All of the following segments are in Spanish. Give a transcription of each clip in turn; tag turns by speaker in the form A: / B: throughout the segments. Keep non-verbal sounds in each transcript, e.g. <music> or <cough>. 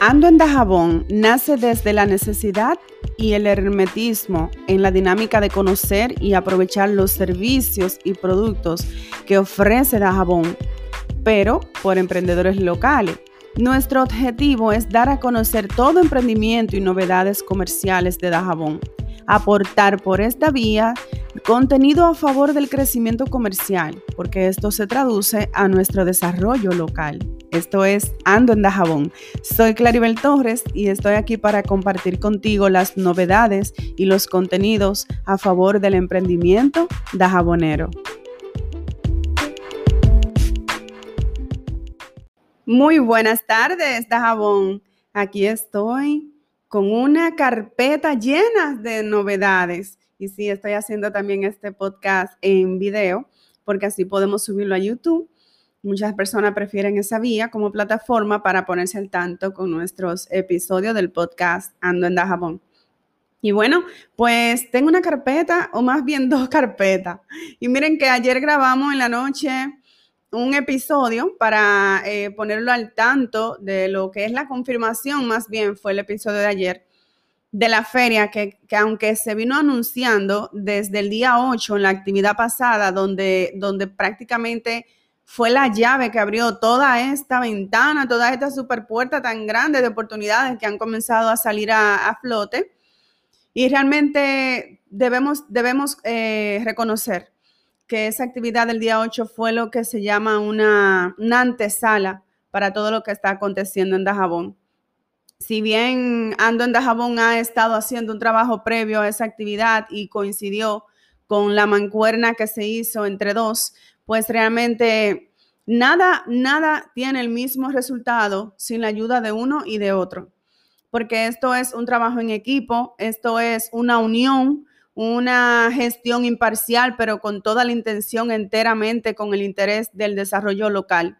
A: Ando en Dajabón nace desde la necesidad y el hermetismo en la dinámica de conocer y aprovechar los servicios y productos que ofrece Dajabón, pero por emprendedores locales. Nuestro objetivo es dar a conocer todo emprendimiento y novedades comerciales de Dajabón, aportar por esta vía contenido a favor del crecimiento comercial, porque esto se traduce a nuestro desarrollo local. Esto es Ando en Dajabón. Soy Claribel Torres y estoy aquí para compartir contigo las novedades y los contenidos a favor del emprendimiento dajabonero. Muy buenas tardes, Dajabón. Aquí estoy con una carpeta llena de novedades. Y sí, estoy haciendo también este podcast en video porque así podemos subirlo a YouTube Muchas personas prefieren esa vía como plataforma para ponerse al tanto con nuestros episodios del podcast Ando en Dajabón. Y bueno, pues tengo una carpeta, o más bien <laughs> dos carpetas. Y miren que ayer grabamos en la noche un episodio para eh, ponerlo al tanto de lo que es la confirmación, más bien fue el episodio de ayer, de la feria, que, que, aunque se vino anunciando desde el día 8 en la actividad pasada, donde, donde prácticamente fue la llave que abrió toda esta ventana, toda esta superpuerta tan grande de oportunidades que han comenzado a salir a, flote. Y realmente debemos, debemos eh, reconocer que esa actividad del día 8 fue lo que se llama una, una antesala para todo lo que está aconteciendo en Dajabón. Si bien Ando en Dajabón ha estado haciendo un trabajo previo a esa actividad y coincidió con la mancuerna que se hizo entre dos, pues realmente nada, nada tiene el mismo resultado sin la ayuda de uno y de otro, porque esto es un trabajo en equipo, esto es una unión, una gestión imparcial, pero con toda la intención enteramente con el interés del desarrollo local.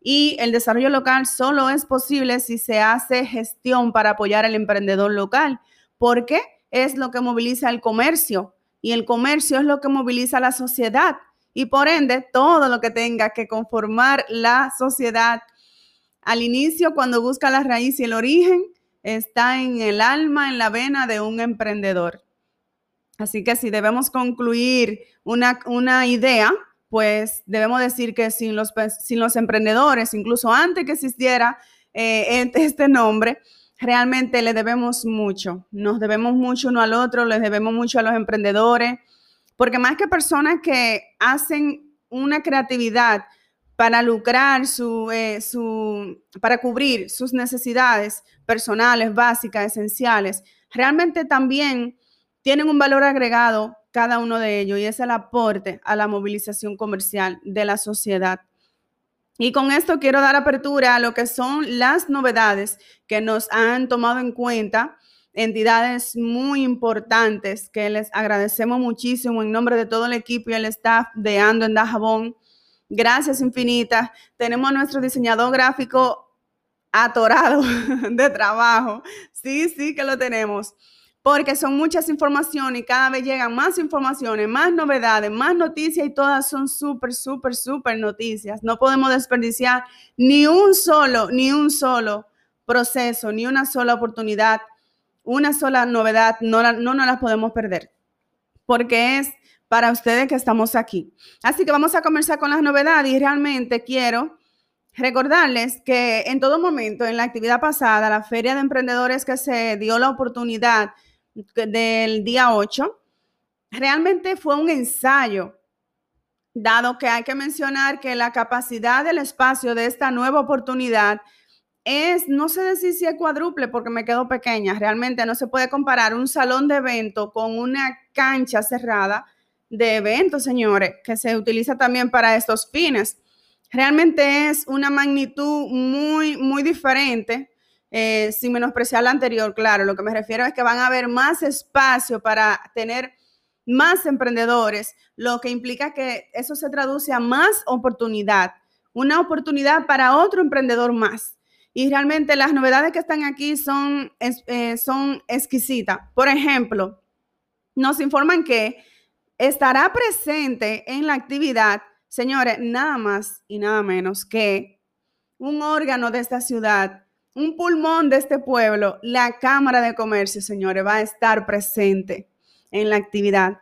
A: Y el desarrollo local solo es posible si se hace gestión para apoyar al emprendedor local, porque es lo que moviliza el comercio y el comercio es lo que moviliza la sociedad y por ende todo lo que tenga que conformar la sociedad. Al inicio, cuando busca la raíz y el origen, está en el alma, en la vena de un emprendedor. Así que si debemos concluir una, una idea, pues debemos decir que sin los, sin los emprendedores, incluso antes que existiera eh, <laughs> este nombre, realmente le debemos mucho. Nos debemos mucho uno al otro, les debemos mucho a los emprendedores, porque más que personas que hacen una creatividad para lucrar, su, eh, su, para cubrir sus necesidades personales, básicas, esenciales, realmente también tienen un valor agregado cada uno de ellos y es el aporte a la movilización comercial de la sociedad. Y con esto quiero dar apertura a lo que son las novedades que nos han tomado en cuenta entidades muy importantes que les agradecemos muchísimo en nombre de todo el equipo y el staff de Ando en Dajabón. Gracias infinitas. Tenemos nuestro diseñador gráfico atorado <laughs> de trabajo. Sí, sí que lo tenemos. Porque son muchas informaciones y cada vez llegan más informaciones, más novedades, más noticias y todas son súper, súper, súper noticias. No podemos desperdiciar ni un solo, ni un solo proceso, ni una sola oportunidad una sola novedad, no, no nos las podemos perder, porque es para ustedes que estamos aquí. Así que vamos a comenzar con las novedades y realmente quiero recordarles que en todo momento, en la actividad pasada, la feria de emprendedores que se dio la oportunidad del día 8, realmente fue un ensayo, dado que hay que mencionar que la capacidad del espacio de esta nueva oportunidad es, no sé decir si es cuádruple porque me quedo pequeña, realmente no se puede comparar un salón de evento con una cancha cerrada de eventos, señores, que se utiliza también para estos fines. Realmente es una magnitud muy, muy diferente, eh, sin menospreciar la anterior, claro, lo que me refiero es que van a haber más espacio para tener más emprendedores, lo que implica que eso se traduce a más oportunidad, una oportunidad para otro emprendedor más. Y realmente las novedades que están aquí son, eh, son exquisitas. Por ejemplo, nos informan que estará presente en la actividad, señores, nada más y nada menos que un órgano de esta ciudad un pulmón de este pueblo, la Cámara de Comercio, señores, va a estar presente en la actividad.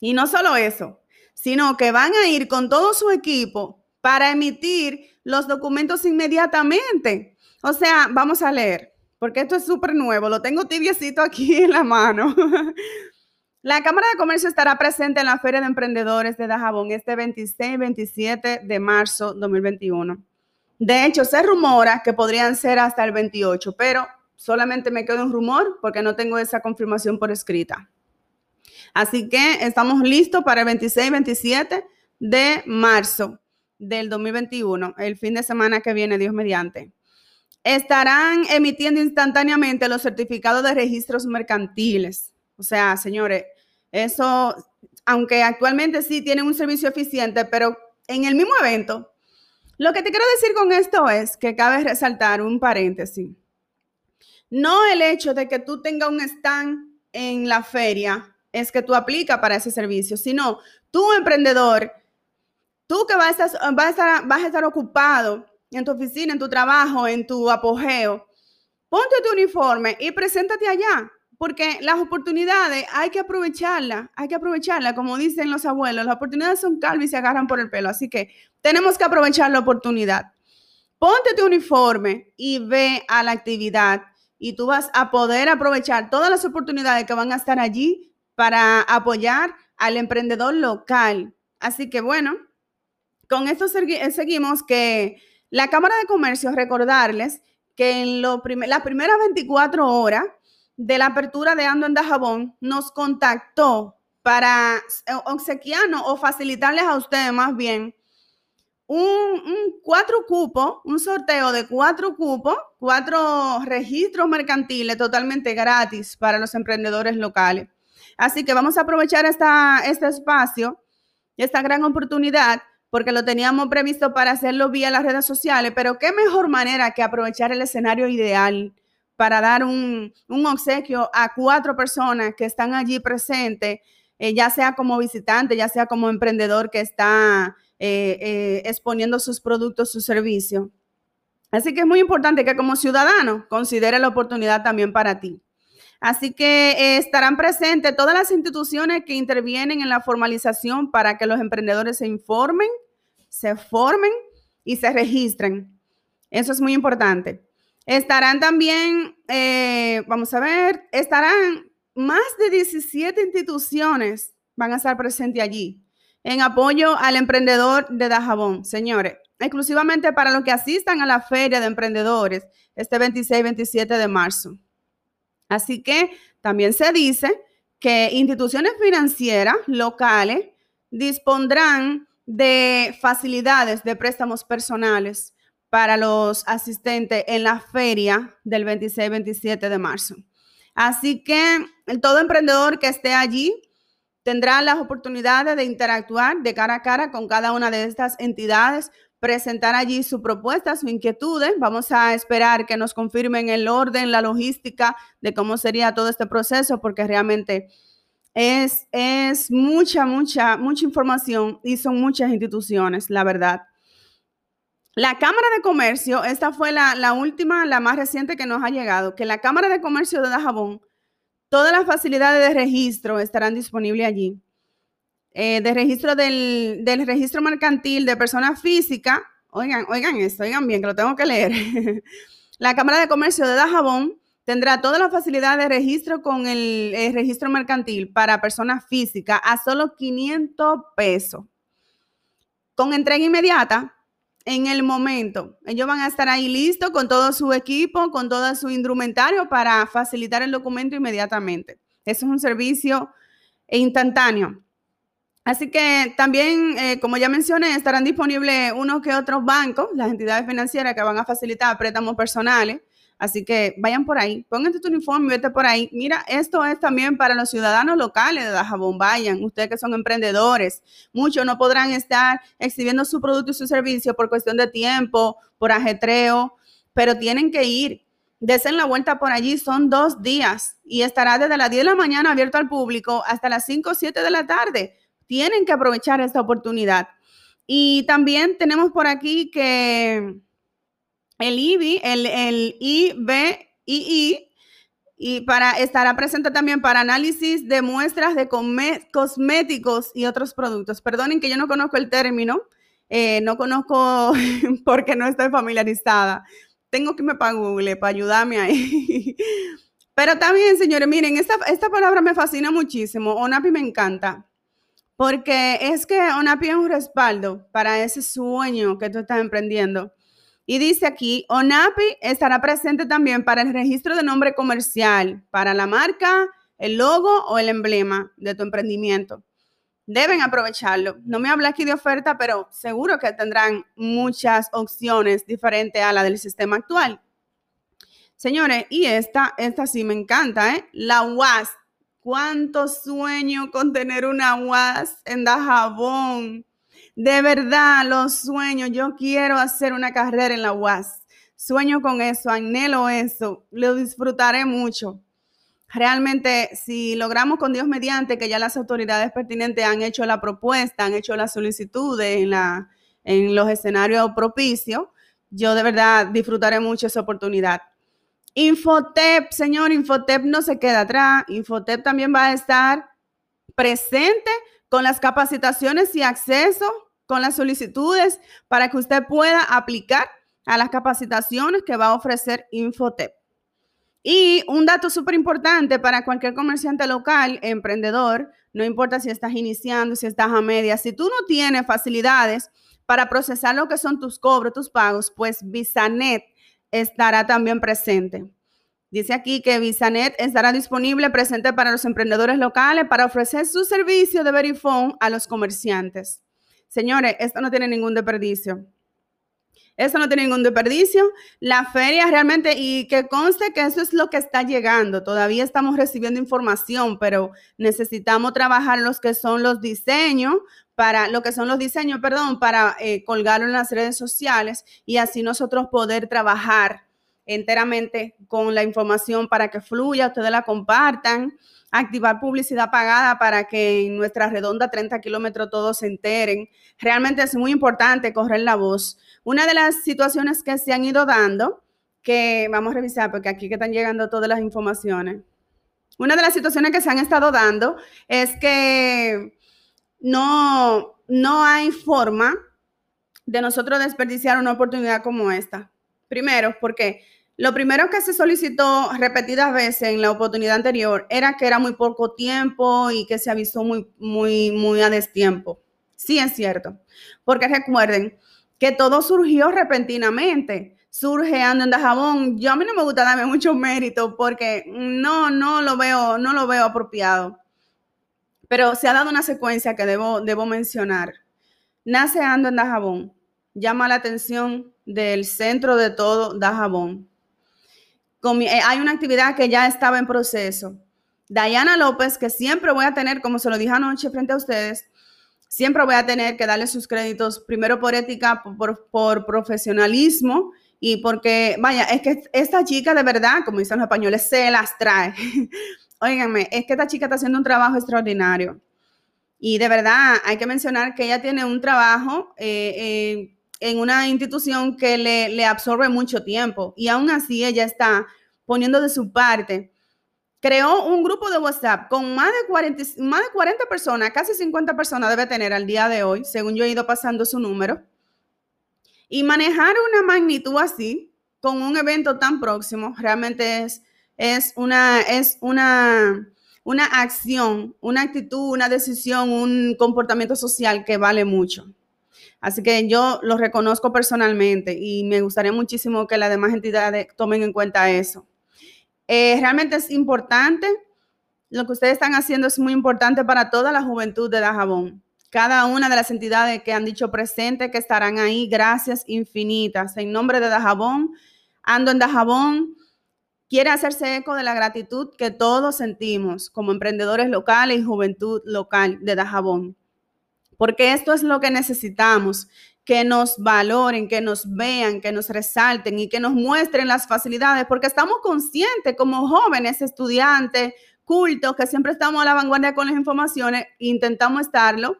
A: Y no solo eso, sino que van a ir con todo su equipo para emitir los documentos inmediatamente. O sea, vamos a leer, porque esto es súper nuevo, lo tengo tibiecito aquí <laughs> en la mano. <laughs> La Cámara de Comercio estará presente en la Feria de Emprendedores de Dajabón este 26 y 27 de marzo 2021. De hecho, se rumora que podrían ser hasta el 28, pero solamente me quedo en rumor porque no tengo esa confirmación por escrita. Así que estamos listos para el 26 y 27 de marzo del 2021, el fin de semana que viene, Dios mediante. Estarán emitiendo instantáneamente los certificados de registros mercantiles. O sea, señores, eso, aunque actualmente sí tienen un servicio eficiente, pero en el mismo evento lo que te quiero decir con esto es que cabe resaltar un paréntesis. No el hecho de que tú tengas un stand en la feria es que tú aplicas para ese servicio, sino tú emprendedor, tú que vas a, estar, ocupado en tu oficina, en tu trabajo, en tu apogeo, ponte tu uniforme y preséntate allá porque las oportunidades hay que aprovecharlas, hay que aprovecharlas, como dicen los abuelos, las oportunidades son calvas y se agarran por el pelo, así que tenemos que aprovechar la oportunidad. Ponte tu uniforme y ve a la actividad y tú vas a poder aprovechar todas las oportunidades que van a estar allí para apoyar al emprendedor local. Así que bueno, con esto seguimos que la Cámara de Comercio, recordarles que en lo las primeras 24 horas, de la apertura de Ando en Dajabón nos contactó para eh, obsequiarnos o facilitarles a ustedes más bien un, cuatro cupos, un sorteo de cuatro cupos, cuatro registros mercantiles totalmente gratis para los emprendedores locales. Así que vamos a aprovechar esta, este espacio, esta gran oportunidad, porque lo teníamos previsto para hacerlo vía las redes sociales, pero qué mejor manera que aprovechar el escenario ideal para dar un, obsequio a cuatro personas que están allí presentes, eh, ya sea como visitante, ya sea como emprendedor que está eh, eh, exponiendo sus productos, sus servicios. Así que es muy importante que como ciudadano considere la oportunidad también para ti. Así que estarán presentes todas las instituciones que intervienen en la formalización para que los emprendedores se informen, se formen y se registren. Eso es muy importante. Estarán también, eh, vamos a ver, estarán más de 17 instituciones van a estar presentes allí en apoyo al emprendedor de Dajabón. Señores, exclusivamente para los que asistan a la feria de emprendedores este 26 y 27 de marzo. Así que también se dice que instituciones financieras locales dispondrán de facilidades de préstamos personales para los asistentes en la feria del 26-27 de marzo. Así que todo emprendedor que esté allí tendrá las oportunidades de interactuar de cara a cara con cada una de estas entidades, presentar allí su propuesta, sus inquietudes. Vamos a esperar que nos confirmen el orden, la logística de cómo sería todo este proceso, porque realmente es, es mucha, mucha, mucha información y son muchas instituciones, la verdad. La Cámara de Comercio, esta fue la, última, la más reciente que nos ha llegado, que la Cámara de Comercio de Dajabón, todas las facilidades de registro estarán disponibles allí. Eh, de registro del, registro mercantil de personas físicas, oigan, oigan esto, oigan bien, que lo tengo que leer. <laughs> la Cámara de Comercio de Dajabón tendrá todas las facilidades de registro con el, el registro mercantil para personas físicas a solo 500 pesos. Con entrega inmediata, en el momento. Ellos van a estar ahí listos con todo su equipo, con todo su instrumentario para facilitar el documento inmediatamente. Eso es un servicio instantáneo. Así que también, eh, como ya mencioné, estarán disponibles unos que otros bancos, las entidades financieras que van a facilitar préstamos personales Así que vayan por ahí, pónganse tu uniforme vete por ahí. Mira, esto es también para los ciudadanos locales de Dajabón. Vayan, ustedes que son emprendedores. Muchos no podrán estar exhibiendo su producto y su servicio por cuestión de tiempo, por ajetreo, pero tienen que ir. Desen la vuelta por allí, son dos días y estará desde las 10 de la mañana abierto al público hasta las 5 o 7 de la tarde. Tienen que aprovechar esta oportunidad. Y también tenemos por aquí que el IBI, el, el y para estará presente también para análisis de muestras de cosméticos y otros productos. Perdonen que yo no conozco el término, eh, no conozco <laughs> porque no estoy familiarizada. Tengo que irme para Google para ayudarme ahí. <laughs> Pero también, señores, miren, esta, esta palabra me fascina muchísimo. ONAPI me encanta. Porque es que ONAPI es un respaldo para ese sueño que tú estás emprendiendo. Y dice aquí, ONAPI estará presente también para el registro de nombre comercial, para la marca, el logo o el emblema de tu emprendimiento. Deben aprovecharlo. No me habla aquí de oferta, pero seguro que tendrán muchas opciones diferentes a la del sistema actual. Señores, y esta, esta sí me encanta, ¿eh? La UAS. ¿Cuánto sueño con tener una UAS en Dajabón? De verdad, los sueños. Yo quiero hacer una carrera en la UAS. Sueño con eso, anhelo eso, lo disfrutaré mucho. Realmente, si logramos con Dios mediante que ya las autoridades pertinentes han hecho la propuesta, han hecho la solicitud en, la, en los escenarios propicios, yo de verdad disfrutaré mucho esa oportunidad. Infotep, señor, Infotep no se queda atrás. Infotep también va a estar presente con las capacitaciones y acceso con las solicitudes para que usted pueda aplicar a las capacitaciones que va a ofrecer Infotep. Y un dato súper importante para cualquier comerciante local, emprendedor, no importa si estás iniciando, si estás a media, si tú no tienes facilidades para procesar lo que son tus cobros, tus pagos, pues Visanet estará también presente. Dice aquí que Visanet estará disponible presente para los emprendedores locales para ofrecer su servicio de Verifone a los comerciantes. Señores, esto no tiene ningún desperdicio. Esto no tiene ningún desperdicio. La feria realmente, y que conste que eso es lo que está llegando. Todavía estamos recibiendo información, pero necesitamos trabajar los que son los diseños, para lo que son los diseños, perdón, para eh, colgarlo en las redes sociales y así nosotros poder trabajar enteramente con la información para que fluya, ustedes la compartan activar publicidad pagada para que en nuestra redonda 30 kilómetros todos se enteren. Realmente es muy importante correr la voz. Una de las situaciones que se han ido dando, que vamos a revisar porque aquí que están llegando todas las informaciones. Una de las situaciones que se han estado dando es que no, no hay forma de nosotros desperdiciar una oportunidad como esta. Primero, porque lo primero que se solicitó repetidas veces en la oportunidad anterior era que era muy poco tiempo y que se avisó muy, muy, muy a destiempo. Sí es cierto, porque recuerden que todo surgió repentinamente. Surge Ando en Dajabón. Yo a mí no me gusta darme mucho mérito porque no, no lo veo, no lo veo apropiado. Pero se ha dado una secuencia que debo, debo mencionar. Nace Ando en Dajabón. Llama la atención del centro de todo Dajabón eh, hay una actividad que ya estaba en proceso. Dayana López, que siempre voy a tener, como se lo dije anoche frente a ustedes, siempre voy a tener que darle sus créditos, primero por ética, por, por profesionalismo y porque, vaya, es que esta chica de verdad, como dicen los españoles, se las trae. <laughs> Óiganme, es que esta chica está haciendo un trabajo extraordinario. Y de verdad, hay que mencionar que ella tiene un trabajo eh, eh, en una institución que le, absorbe mucho tiempo y aún así ella está poniendo de su parte. Creó un grupo de WhatsApp con más de 40, más de 40 personas, casi 50 personas debe tener al día de hoy, según yo he ido pasando su número. Y manejar una magnitud así, con un evento tan próximo, realmente es, es, una, es una, una acción, una actitud, una decisión, un comportamiento social que vale mucho. Así que yo lo reconozco personalmente y me gustaría muchísimo que las demás entidades tomen en cuenta eso. Eh, realmente es importante, lo que ustedes están haciendo es muy importante para toda la juventud de Dajabón. Cada una de las entidades que han dicho presente que estarán ahí, gracias infinitas. En nombre de Dajabón, ando en Dajabón, quiere hacerse eco de la gratitud que todos sentimos como emprendedores locales y juventud local de Dajabón porque esto es lo que necesitamos, que nos valoren, que nos vean, que nos resalten y que nos muestren las facilidades, porque estamos conscientes como jóvenes, estudiantes, cultos, que siempre estamos a la vanguardia con las informaciones, intentamos estarlo.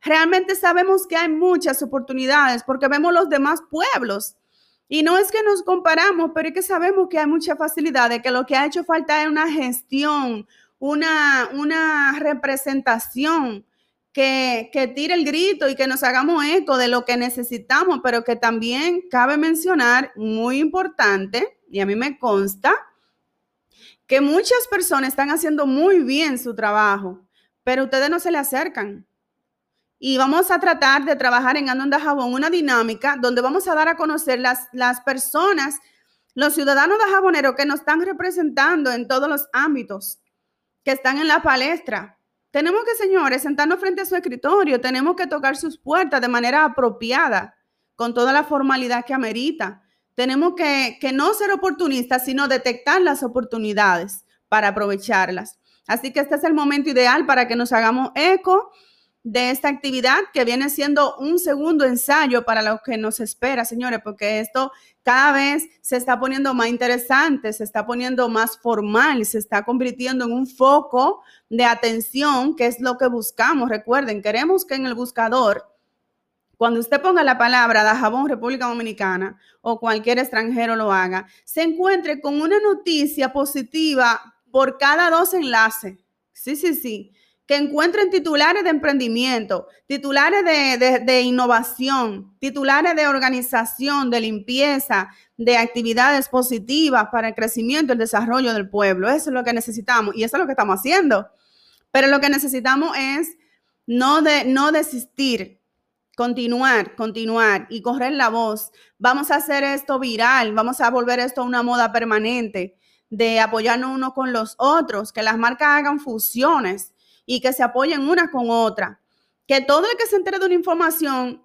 A: Realmente sabemos que hay muchas oportunidades porque vemos los demás pueblos Y no es que nos comparamos, pero es que sabemos que hay mucha facilidad de que lo que ha hecho falta es una gestión, una, una representación que, tire el grito y que nos hagamos eco de lo que necesitamos, pero que también cabe mencionar, muy importante, y a mí me consta, que muchas personas están haciendo muy bien su trabajo, pero ustedes no se le acercan. Y vamos a tratar de trabajar en Ando Jabón una dinámica donde vamos a dar a conocer las, las personas, los ciudadanos de Jabonero que nos están representando en todos los ámbitos, que están en la palestra. Tenemos que, señores, sentarnos frente a su escritorio, tenemos que tocar sus puertas de manera apropiada, con toda la formalidad que amerita. Tenemos que, que no ser oportunistas, sino detectar las oportunidades para aprovecharlas. Así que este es el momento ideal para que nos hagamos eco de esta actividad que viene siendo un segundo ensayo para lo que nos espera, señores, porque esto cada vez se está poniendo más interesante, se está poniendo más formal, se está convirtiendo en un foco de atención, que es lo que buscamos. Recuerden, queremos que en el buscador, cuando usted ponga la palabra Dajabón República Dominicana o cualquier extranjero lo haga, se encuentre con una noticia positiva por cada dos enlaces. Sí, sí, sí que encuentren titulares de emprendimiento, titulares de, innovación, titulares de organización, de limpieza, de actividades positivas para el crecimiento y el desarrollo del pueblo. Eso es lo que necesitamos y eso es lo que estamos haciendo. Pero lo que necesitamos es no, de, no desistir, continuar, continuar y correr la voz. Vamos a hacer esto viral, vamos a volver esto a una moda permanente de apoyarnos unos con los otros, que las marcas hagan fusiones y que se apoyen una con otra. Que todo el que se entere de una información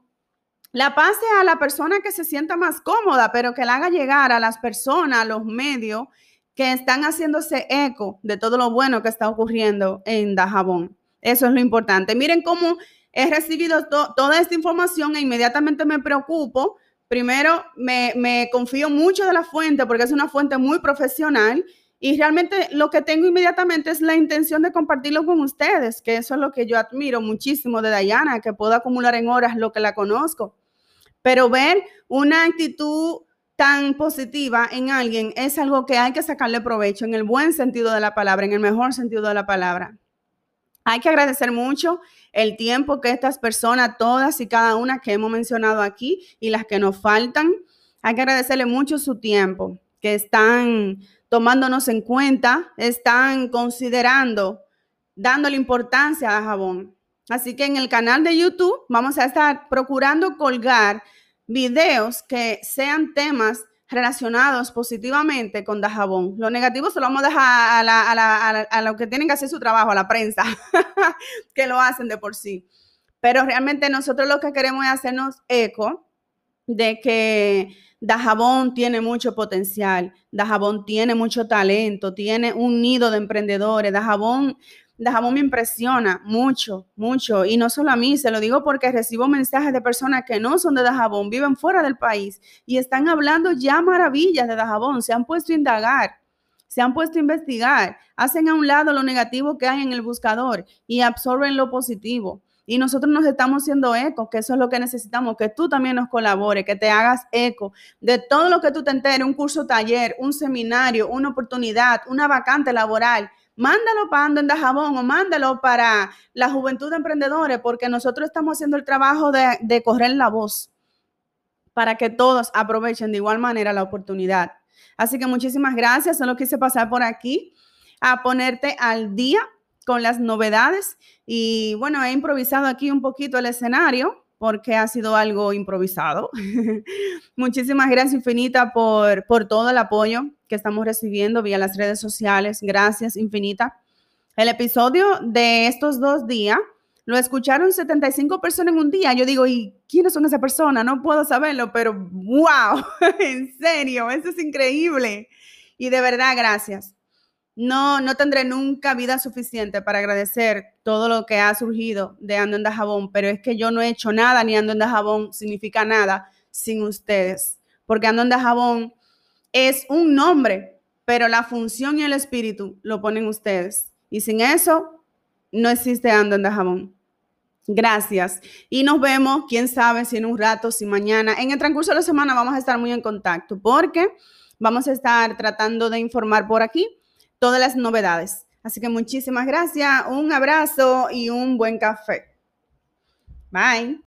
A: la pase a la persona que se sienta más cómoda, pero que la haga llegar a las personas, a los medios que están haciéndose eco de todo lo bueno que está ocurriendo en Dajabón. Eso es lo importante. Miren cómo he recibido toda esta información e inmediatamente me preocupo. Primero, me, me confío mucho de la fuente porque es una fuente muy profesional y realmente lo que tengo inmediatamente es la intención de compartirlo con ustedes, que eso es lo que yo admiro muchísimo de Dayana, que puedo acumular en horas lo que la conozco. Pero ver una actitud tan positiva en alguien es algo que hay que sacarle provecho en el buen sentido de la palabra, en el mejor sentido de la palabra. Hay que agradecer mucho el tiempo que estas personas, todas y cada una que hemos mencionado aquí y las que nos faltan, hay que agradecerle mucho su tiempo, que están tomándonos en cuenta, están considerando, dándole importancia a jabón. Así que en el canal de YouTube vamos a estar procurando colgar videos que sean temas relacionados positivamente con Dajabón. Lo negativo se lo vamos a dejar a, a, lo que tienen que hacer su trabajo, a la prensa, <laughs> que lo hacen de por sí. Pero realmente nosotros lo que queremos es hacernos eco de que Dajabón tiene mucho potencial, Dajabón tiene mucho talento, tiene un nido de emprendedores, Dajabón, Dajabón me impresiona mucho, mucho, y no solo a mí, se lo digo porque recibo mensajes de personas que no son de Dajabón, viven fuera del país y están hablando ya maravillas de Dajabón, se han puesto a indagar, se han puesto a investigar, hacen a un lado lo negativo que hay en el buscador y absorben lo positivo. Y nosotros nos estamos haciendo eco, que eso es lo que necesitamos, que tú también nos colabores, que te hagas eco de todo lo que tú te enteres, un curso taller, un seminario, una oportunidad, una vacante laboral. Mándalo para Ando en Dajabón o mándalo para la juventud de emprendedores, porque nosotros estamos haciendo el trabajo de, de correr la voz para que todos aprovechen de igual manera la oportunidad. Así que muchísimas gracias. Solo quise pasar por aquí a ponerte al día con las novedades. Y bueno, he improvisado aquí un poquito el escenario porque ha sido algo improvisado. <laughs> Muchísimas gracias infinita por, por todo el apoyo que estamos recibiendo vía las redes sociales. Gracias infinita. El episodio de estos dos días lo escucharon 75 personas en un día. Yo digo, ¿y quiénes son esas personas? No puedo saberlo, pero wow, <laughs> en serio, eso es increíble. Y de verdad, gracias. No, no tendré nunca vida suficiente para agradecer todo lo que ha surgido de Ando en Dajabón, pero es que yo no he hecho nada ni Ando en Dajabón significa nada sin ustedes, porque Ando en Dajabón es un nombre, pero la función y el espíritu lo ponen ustedes. Y sin eso, no existe Ando en Dajabón. Gracias. Y nos vemos, quién sabe, si en un rato, si mañana. En el transcurso de la semana vamos a estar muy en contacto porque vamos a estar tratando de informar por aquí todas las novedades. Así que muchísimas gracias, un abrazo y un buen café. Bye.